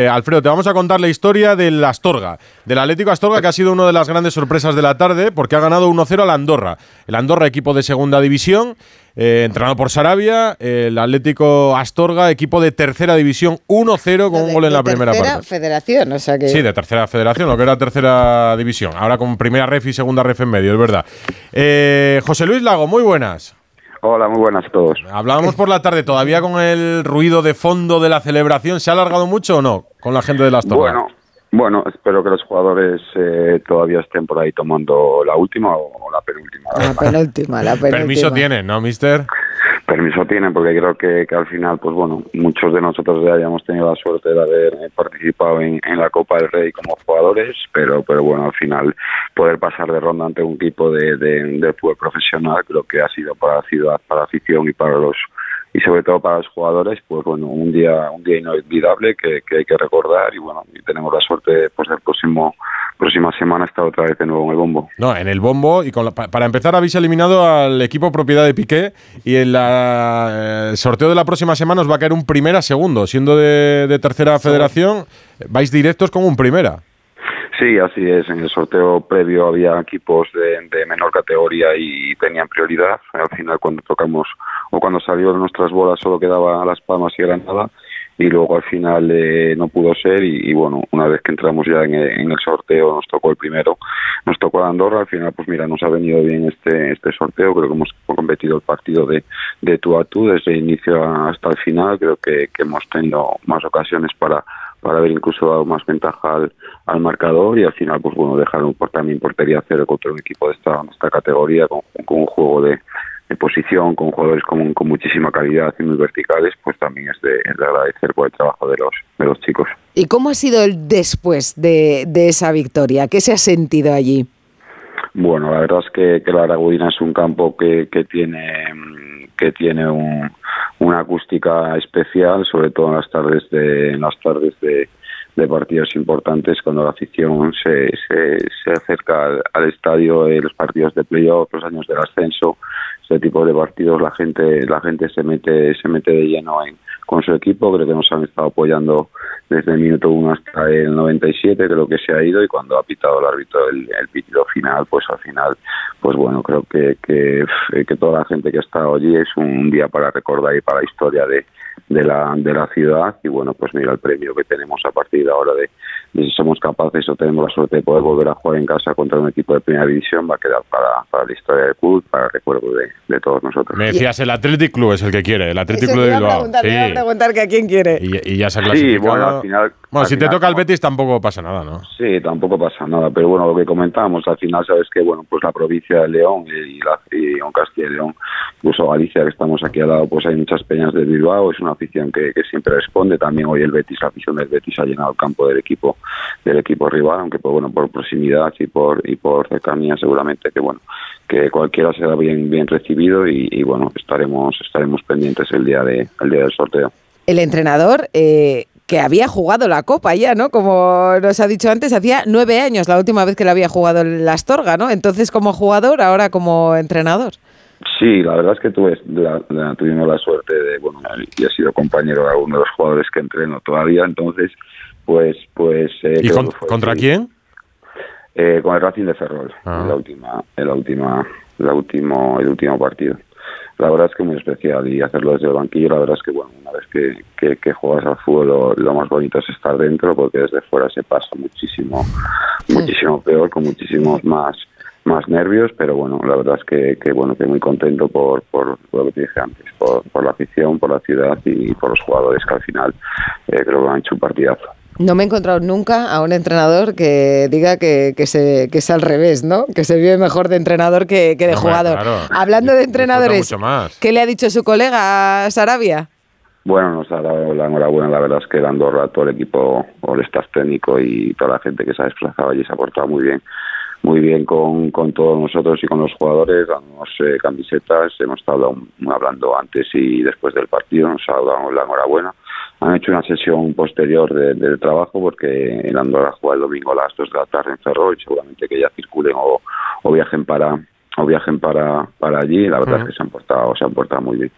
Eh, Alfredo, te vamos a contar la historia del Astorga, del Atlético Astorga, que ha sido una de las grandes sorpresas de la tarde, porque ha ganado 1-0 al Andorra. El Andorra, equipo de segunda división, eh, entrenado por Sarabia. El Atlético Astorga, equipo de tercera división, 1-0 con un gol en la primera parte. federación, o sea que. Sí, de tercera federación, lo que era tercera división. Ahora con primera ref y segunda ref en medio, es verdad. Eh, José Luis Lago, muy buenas. Hola, muy buenas a todos. Hablábamos por la tarde, todavía con el ruido de fondo de la celebración. ¿Se ha alargado mucho o no con la gente de las torres? Bueno, bueno, espero que los jugadores eh, todavía estén por ahí tomando la última o la penúltima. La penúltima, la penúltima. Permiso tienen, ¿no, mister? Permiso tienen porque creo que, al final, pues bueno, muchos de nosotros ya hayamos tenido la suerte de haber participado en, la Copa del Rey como jugadores, pero pero bueno, al final poder pasar de ronda ante un equipo de, de, fútbol profesional creo que ha sido para la ciudad, para la afición y para los y sobre todo para los jugadores, pues bueno, un día un día inolvidable que, que hay que recordar y bueno, y tenemos la suerte pues del próximo próxima semana estar otra vez de nuevo en el bombo. No, en el bombo y con para empezar habéis eliminado al equipo propiedad de Piqué y en el sorteo de la próxima semana os va a caer un primera segundo, siendo de, tercera federación, vais directos con un primera. Sí, así es. En el sorteo previo había equipos de, de, menor categoría y tenían prioridad. Al final, cuando tocamos o cuando salió nuestras bolas, solo quedaba Las Palmas y Granada y luego al final eh, no pudo ser y, bueno, una vez que entramos ya en, el sorteo nos tocó el primero, nos tocó Andorra, al final pues mira, nos ha venido bien este este sorteo, creo que hemos competido el partido de, de tú a tú desde el inicio hasta el final, creo que, hemos tenido más ocasiones para para haber incluso dado más ventaja al, marcador y al final pues bueno dejaron por, también portería cero contra un equipo de esta, esta categoría con un juego de, de posición con jugadores con, con, muchísima calidad y muy verticales, pues también es de, agradecer por el trabajo de los, de los chicos. ¿Y cómo ha sido el después de, de esa victoria? ¿Qué se ha sentido allí? Bueno, la verdad es que, que la Aragudina es un campo que, que tiene que tiene un, una acústica especial, sobre todo en las tardes de en las tardes de, de partidos importantes cuando la afición se, se, se acerca al, estadio en los partidos de playoff, los años del ascenso, ese tipo de partidos la gente la gente se mete se mete de lleno en, con su equipo, creo que nos han estado apoyando desde el minuto 1 hasta el 97, creo que se ha ido y cuando ha pitado el árbitro el, el pitido final, pues al final, pues bueno, creo que, que, que toda la gente que ha estado allí es un día para recordar y para la historia de, de la, de la ciudad y bueno, pues mira el premio que tenemos a partir de ahora de, si somos capaces o tenemos la suerte de poder volver a jugar en casa contra un equipo de primera división va a quedar para, para la historia del club, para el recuerdo de, todos nosotros. Me decías, el Athletic Club es el que quiere, el Athletic Club de Bilbao. sí. Preguntar que a quién quiere. Y, ya se ha clasificado. Sí, bueno, al final... Bueno, si te toca el Betis tampoco pasa nada, ¿no? Sí, tampoco pasa nada, pero bueno, lo que comentábamos, al final sabes que, bueno, pues la provincia de León y, la, y Castilla y León, incluso Galicia, que estamos aquí al lado, pues hay muchas peñas de Bilbao, es una afición que, que siempre responde, también hoy el Betis, la afición del Betis ha llenado el campo del equipo del equipo rival, aunque por, bueno, por proximidad y por y por cercanía seguramente que bueno que cualquiera será bien bien recibido y, bueno estaremos estaremos pendientes el día de el día del sorteo. El entrenador eh, que había jugado la Copa ya, ¿no? Como nos ha dicho antes, hacía nueve años la última vez que la había jugado en la Astorga, ¿no? Entonces como jugador, ahora como entrenador. Sí, la verdad es que tuve la, tuvimos la suerte de, bueno, y he sido compañero de algunos de los jugadores que entreno todavía, entonces pues pues eh, ¿Y contra quién eh, con el Racing de Ferrol ah. en la última en la última la último el último partido la verdad es que muy especial y hacerlo desde el banquillo la verdad es que bueno una vez que, que, juegas al fútbol lo, más bonito es estar dentro porque desde fuera se pasa muchísimo muchísimo peor con muchísimos más más nervios, pero bueno, la verdad es que, que bueno, que muy contento por, por, lo que te dije antes, por, por, la afición, por la ciudad y por los jugadores que al final eh, creo que han hecho un partidazo. No me he encontrado nunca a un entrenador que diga que, que, se, que es al revés, ¿no? Que se vive mejor de entrenador que, que de jugador. Hablando de entrenadores, ¿qué le ha dicho su colega Sarabia? Bueno, nos ha dado la enhorabuena, la verdad es que dando a todo el equipo, o el staff técnico y toda la gente que se ha desplazado allí se ha portado muy bien muy bien con, con todos nosotros y con los jugadores, damos eh, camisetas, hemos estado hablando antes y después del partido, nos ha dado la enhorabuena. Han hecho una sesión posterior de, trabajo porque el Andorra juega el domingo a las 2 de la tarde en Ferrol y seguramente que ya circulen o, o viajen para o viajen para, para allí. La verdad es que se han portado, se han portado muy bien.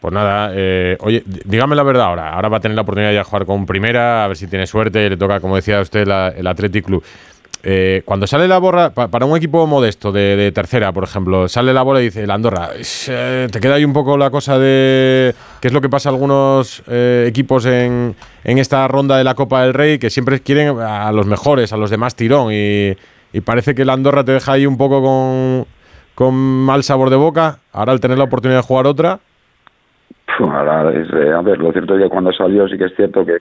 Pues nada, eh, oye, dígame la verdad ahora. Ahora va a tener la oportunidad de jugar con primera, a ver si tiene suerte. Le toca, como decía usted, el Athletic Club. Eh, cuando sale la borra, para un equipo modesto de, tercera, por ejemplo, sale la bola y dice, la Andorra, eh, te queda ahí un poco la cosa de qué es lo que pasa a algunos equipos en, en, esta ronda de la Copa del Rey, que siempre quieren a los mejores, a los de más tirón, y, y parece que la Andorra te deja ahí un poco con, con mal sabor de boca. Ahora al tener la oportunidad de jugar otra, eh, a ver, lo cierto es que cuando salió sí que es cierto que,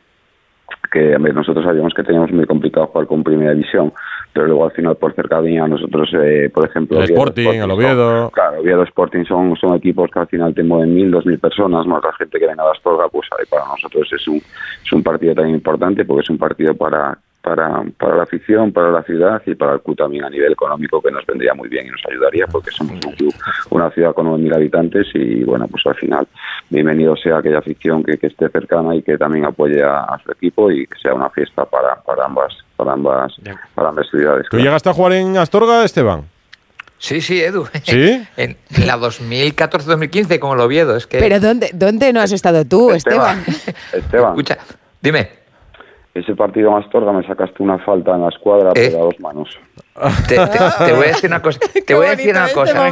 que nosotros sabíamos que teníamos muy complicado jugar con Primera División, pero luego al final por cercanía nosotros, eh, por ejemplo... El Sporting, el Oviedo... claro, Oviedo Sporting son, son equipos que al final te mueven mil, dos mil personas, más la gente que venga a Astorga, pues para nosotros es un, es un partido tan importante porque es un partido para para, para la afición, para la ciudad y para el club también a nivel económico que nos vendría muy bien y nos ayudaría porque somos un club, una ciudad con 9.000 habitantes y bueno, pues al final bienvenido sea aquella afición que, esté cercana y que también apoye a, su equipo y que sea una fiesta para, para ambas para ambas para ambas ciudades. ¿Tú llegaste a jugar en Astorga, Esteban? Sí, sí, Edu. ¿Sí? En la 2014-2015, como lo viedo. Es que... Pero ¿dónde, ¿dónde no has estado tú, Esteban? Esteban. Escucha, dime ese partido más torga me sacaste una falta en la escuadra eh, a dos manos. Te, voy a decir una cosa. Te voy a decir una cosa.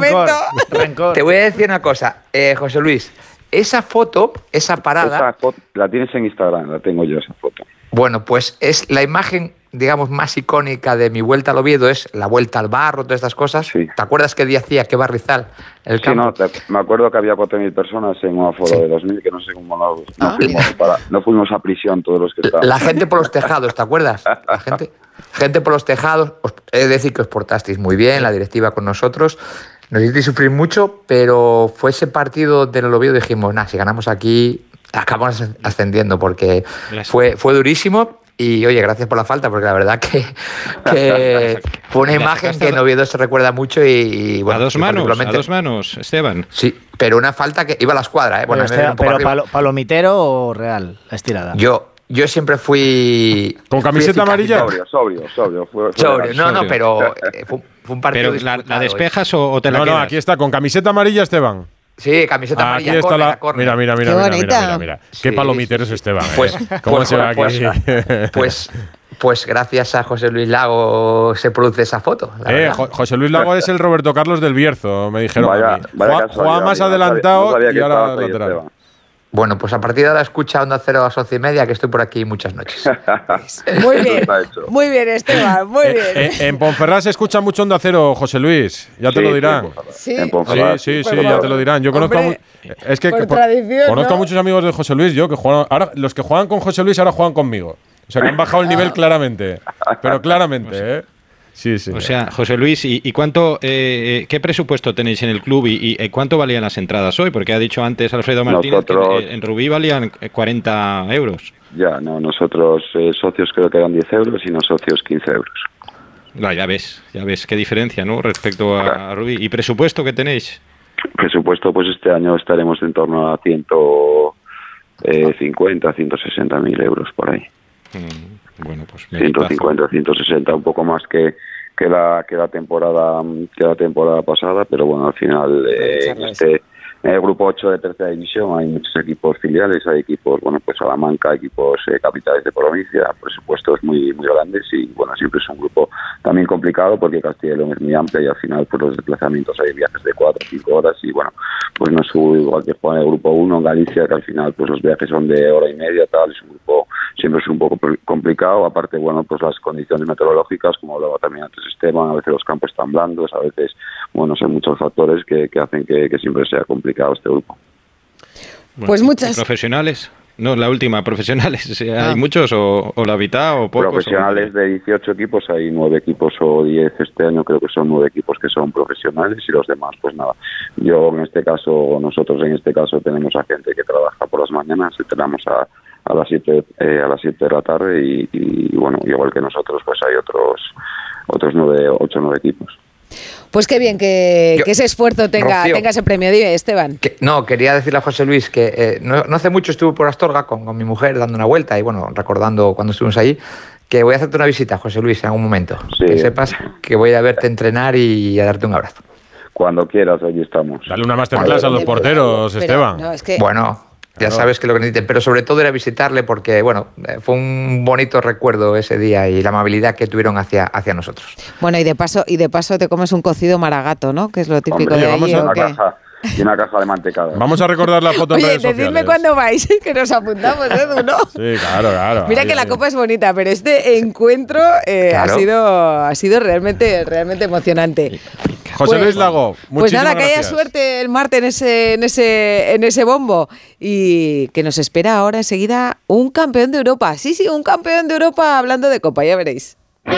Te voy a decir una cosa, eh, José Luis. Esa foto, esa parada. Esa foto, la tienes en Instagram, la tengo yo esa foto. Bueno, pues es la imagen digamos, más icónica de mi vuelta al Oviedo es la vuelta al barro, todas estas cosas. ¿Te acuerdas qué día hacía, qué barrizal el campo? Sí, no, me acuerdo que había 4.000 personas en un aforo de 2.000, que no sé cómo no, ah. fuimos para, no fuimos a prisión todos los que estaban. La gente por los tejados, ¿te acuerdas? La gente, gente por los tejados. Es decir, que os portasteis muy bien, la directiva con nosotros. Nos hicisteis sufrir mucho, pero fue ese partido del Oviedo dijimos, nada, si ganamos aquí, acabamos ascendiendo, porque fue, fue durísimo y oye, gracias por la falta, porque la verdad que, fue una imagen que en Oviedo se recuerda mucho y, bueno. A dos manos, a dos manos, Esteban. Sí, pero una falta que iba a la escuadra, ¿eh? Bueno, pero, palomitero o real, la estirada. Yo, yo siempre fui. ¿Con camiseta amarilla? Sobrio, sobrio, sobrio. sobrio. No, no, pero eh, fue, un partido. Pero la, despejas o, te la No, no, aquí está, con camiseta amarilla, Esteban. Sí, camiseta ah, amarilla. Aquí está la. Mira, mira, mira, mira, mira, mira, Qué palomitero es Esteban. Pues, ¿eh? ¿Cómo pues, se va pues, aquí? Pues, pues, gracias a José Luis Lago se produce esa foto. Eh, José Luis Lago es el Roberto Carlos del Bierzo, me dijeron. Vaya, a Juan, más adelantado y ahora lateral. Bueno, pues a partir de ahora escucha Onda Cero a las once y media, que estoy por aquí muchas noches. muy bien, muy bien, Esteban, muy eh, bien. Eh, en Ponferrad se escucha mucho Onda Cero, José Luis, ya te lo dirán. Sí, sí, sí, ya te lo dirán. Yo conozco, a, es que, conozco a muchos amigos de José Luis, yo que juegan, ahora los que juegan con José Luis ahora juegan conmigo. O sea, que han bajado el nivel claramente, pero claramente, ¿eh? Sí, sí. O sea, José Luis, ¿y, cuánto, eh, qué presupuesto tenéis en el club y, cuánto valían las entradas hoy? Porque ha dicho antes Alfredo Martínez que en, Rubí valían 40 euros. Ya, no, nosotros eh, socios creo que eran 10 euros y no socios 15 euros. ya ves, ya ves, qué diferencia, ¿no? Respecto a, Rubí. ¿Y presupuesto que tenéis? Presupuesto, pues este año estaremos en torno a 150, 160 eh, mil euros por ahí. Mm. Bueno, pues 150, 160, un poco más que, que la que la temporada que la temporada pasada, pero bueno, al final eh, en este en el grupo 8 de tercera división hay muchos equipos filiales, hay equipos, bueno, pues Salamanca, equipos eh, capitales de provincia, presupuestos muy muy grandes y bueno, siempre es un grupo también complicado porque Castilla y León es muy amplia y al final pues los desplazamientos hay viajes de 4 o 5 horas y bueno, pues no es igual que jugar en el grupo 1 en Galicia que al final pues los viajes son de hora y media, tal, es un grupo siempre es un poco complicado, aparte, bueno, pues las condiciones meteorológicas, como hablaba también antes Esteban, a veces los campos están blandos, a veces, bueno, son muchos factores que, hacen que, siempre sea complicado este grupo. pues muchas. Profesionales. No, la última, profesionales. ¿Hay ah. muchos o, la mitad o pocos? Profesionales de 18 equipos, hay 9 equipos o 10 este año, creo que son 9 equipos que son profesionales y los demás, pues nada. Yo en este caso, nosotros en este caso tenemos a gente que trabaja por las mañanas y tenemos a a las 7 eh, a las siete de la tarde y, bueno igual que nosotros pues hay otros otros nueve ocho o nueve equipos pues qué bien que, ese esfuerzo tenga, tenga ese premio, Dime, Esteban. no, quería decirle a José Luis que eh, no, hace mucho estuve por Astorga con, mi mujer dando una vuelta y bueno, recordando cuando estuvimos ahí, que voy a hacerte una visita, José Luis, en algún momento. Que sepas que voy a verte entrenar y a darte un abrazo Cuando quieras, aquí estamos. Dale una masterclass a los porteros, Esteban. Bueno, ya sabes que lo que necesiten, pero sobre todo era visitarle porque, bueno, eh, fue un bonito recuerdo ese día y la amabilidad que tuvieron hacia, hacia nosotros. Bueno, y de paso y de paso te comes un cocido maragato, ¿no? Que es lo típico de ahí, y una caja de mantecada. Vamos a recordar la foto en Oye, redes decidme cuándo vais, que nos apuntamos, ¿eh, ¿no? Sí, claro, claro. Mira que la copa es bonita, pero este encuentro eh, ha sido ha sido realmente realmente emocionante. José Luis pues, Lago, Pues nada, que haya suerte el martes en ese, en ese, en ese bombo y que nos espera ahora enseguida un campeón de Europa. Sí, sí, un campeón de Europa hablando de copa, ya veréis.